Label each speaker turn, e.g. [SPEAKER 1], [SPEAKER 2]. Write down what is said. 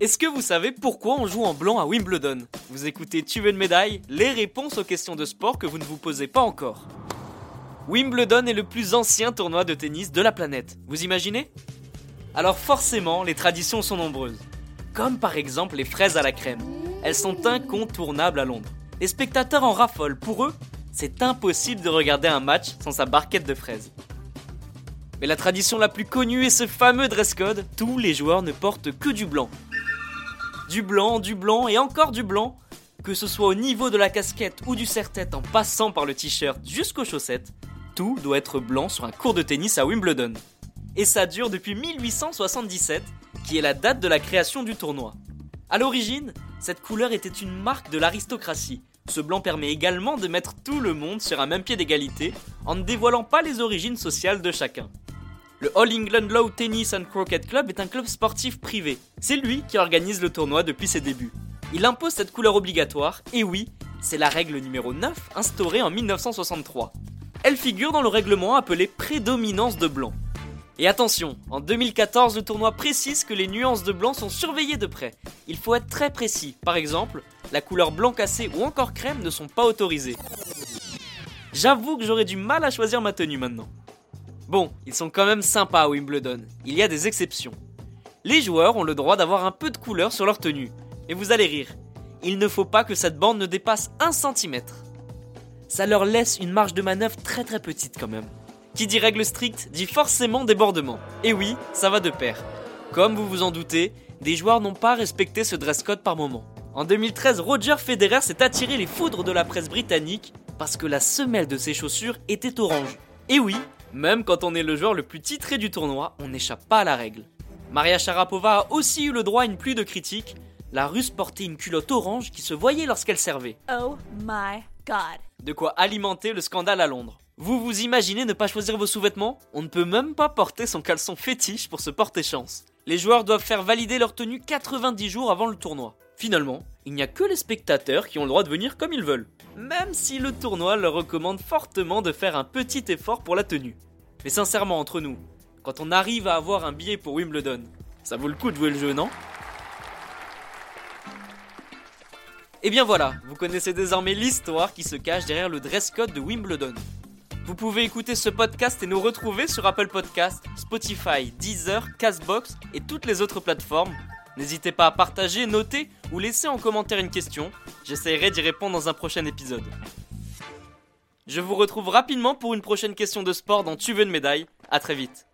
[SPEAKER 1] Est-ce que vous savez pourquoi on joue en blanc à Wimbledon? Vous écoutez Tu veux une médaille? Les réponses aux questions de sport que vous ne vous posez pas encore. Wimbledon est le plus ancien tournoi de tennis de la planète. Vous imaginez? Alors forcément, les traditions sont nombreuses. Comme par exemple les fraises à la crème. Elles sont incontournables à Londres. Les spectateurs en raffolent. Pour eux, c'est impossible de regarder un match sans sa barquette de fraises. Mais la tradition la plus connue est ce fameux dress code. Tous les joueurs ne portent que du blanc. Du blanc, du blanc et encore du blanc. Que ce soit au niveau de la casquette ou du serre-tête en passant par le t-shirt jusqu'aux chaussettes, tout doit être blanc sur un cours de tennis à Wimbledon. Et ça dure depuis 1877, qui est la date de la création du tournoi. A l'origine, cette couleur était une marque de l'aristocratie. Ce blanc permet également de mettre tout le monde sur un même pied d'égalité en ne dévoilant pas les origines sociales de chacun. Le All England Low Tennis and Croquet Club est un club sportif privé. C'est lui qui organise le tournoi depuis ses débuts. Il impose cette couleur obligatoire, et oui, c'est la règle numéro 9 instaurée en 1963. Elle figure dans le règlement appelé prédominance de blanc. Et attention, en 2014, le tournoi précise que les nuances de blanc sont surveillées de près. Il faut être très précis. Par exemple, la couleur blanc cassé ou encore crème ne sont pas autorisées. J'avoue que j'aurais du mal à choisir ma tenue maintenant. Bon, ils sont quand même sympas à Wimbledon, il y a des exceptions. Les joueurs ont le droit d'avoir un peu de couleur sur leur tenue. Et vous allez rire, il ne faut pas que cette bande ne dépasse 1 cm. Ça leur laisse une marge de manœuvre très très petite quand même. Qui dit règle stricte dit forcément débordement. Et oui, ça va de pair. Comme vous vous en doutez, des joueurs n'ont pas respecté ce dress code par moment. En 2013, Roger Federer s'est attiré les foudres de la presse britannique parce que la semelle de ses chaussures était orange. Et oui, même quand on est le joueur le plus titré du tournoi, on n'échappe pas à la règle. Maria Sharapova a aussi eu le droit à une pluie de critiques. La russe portait une culotte orange qui se voyait lorsqu'elle servait.
[SPEAKER 2] Oh my god.
[SPEAKER 1] De quoi alimenter le scandale à Londres. Vous vous imaginez ne pas choisir vos sous-vêtements? On ne peut même pas porter son caleçon fétiche pour se porter chance. Les joueurs doivent faire valider leur tenue 90 jours avant le tournoi. Finalement, il n'y a que les spectateurs qui ont le droit de venir comme ils veulent même si le tournoi leur recommande fortement de faire un petit effort pour la tenue. Mais sincèrement, entre nous, quand on arrive à avoir un billet pour Wimbledon, ça vaut le coup de jouer le jeu, non? Et eh bien voilà, vous connaissez désormais l'histoire qui se cache derrière le dress code de Wimbledon. Vous pouvez écouter ce podcast et nous retrouver sur Apple Podcast, Spotify, Deezer, Castbox et toutes les autres plateformes N'hésitez pas à partager, noter ou laisser en commentaire une question. J'essaierai d'y répondre dans un prochain épisode. Je vous retrouve rapidement pour une prochaine question de sport dans Tu veux une médaille. A très vite.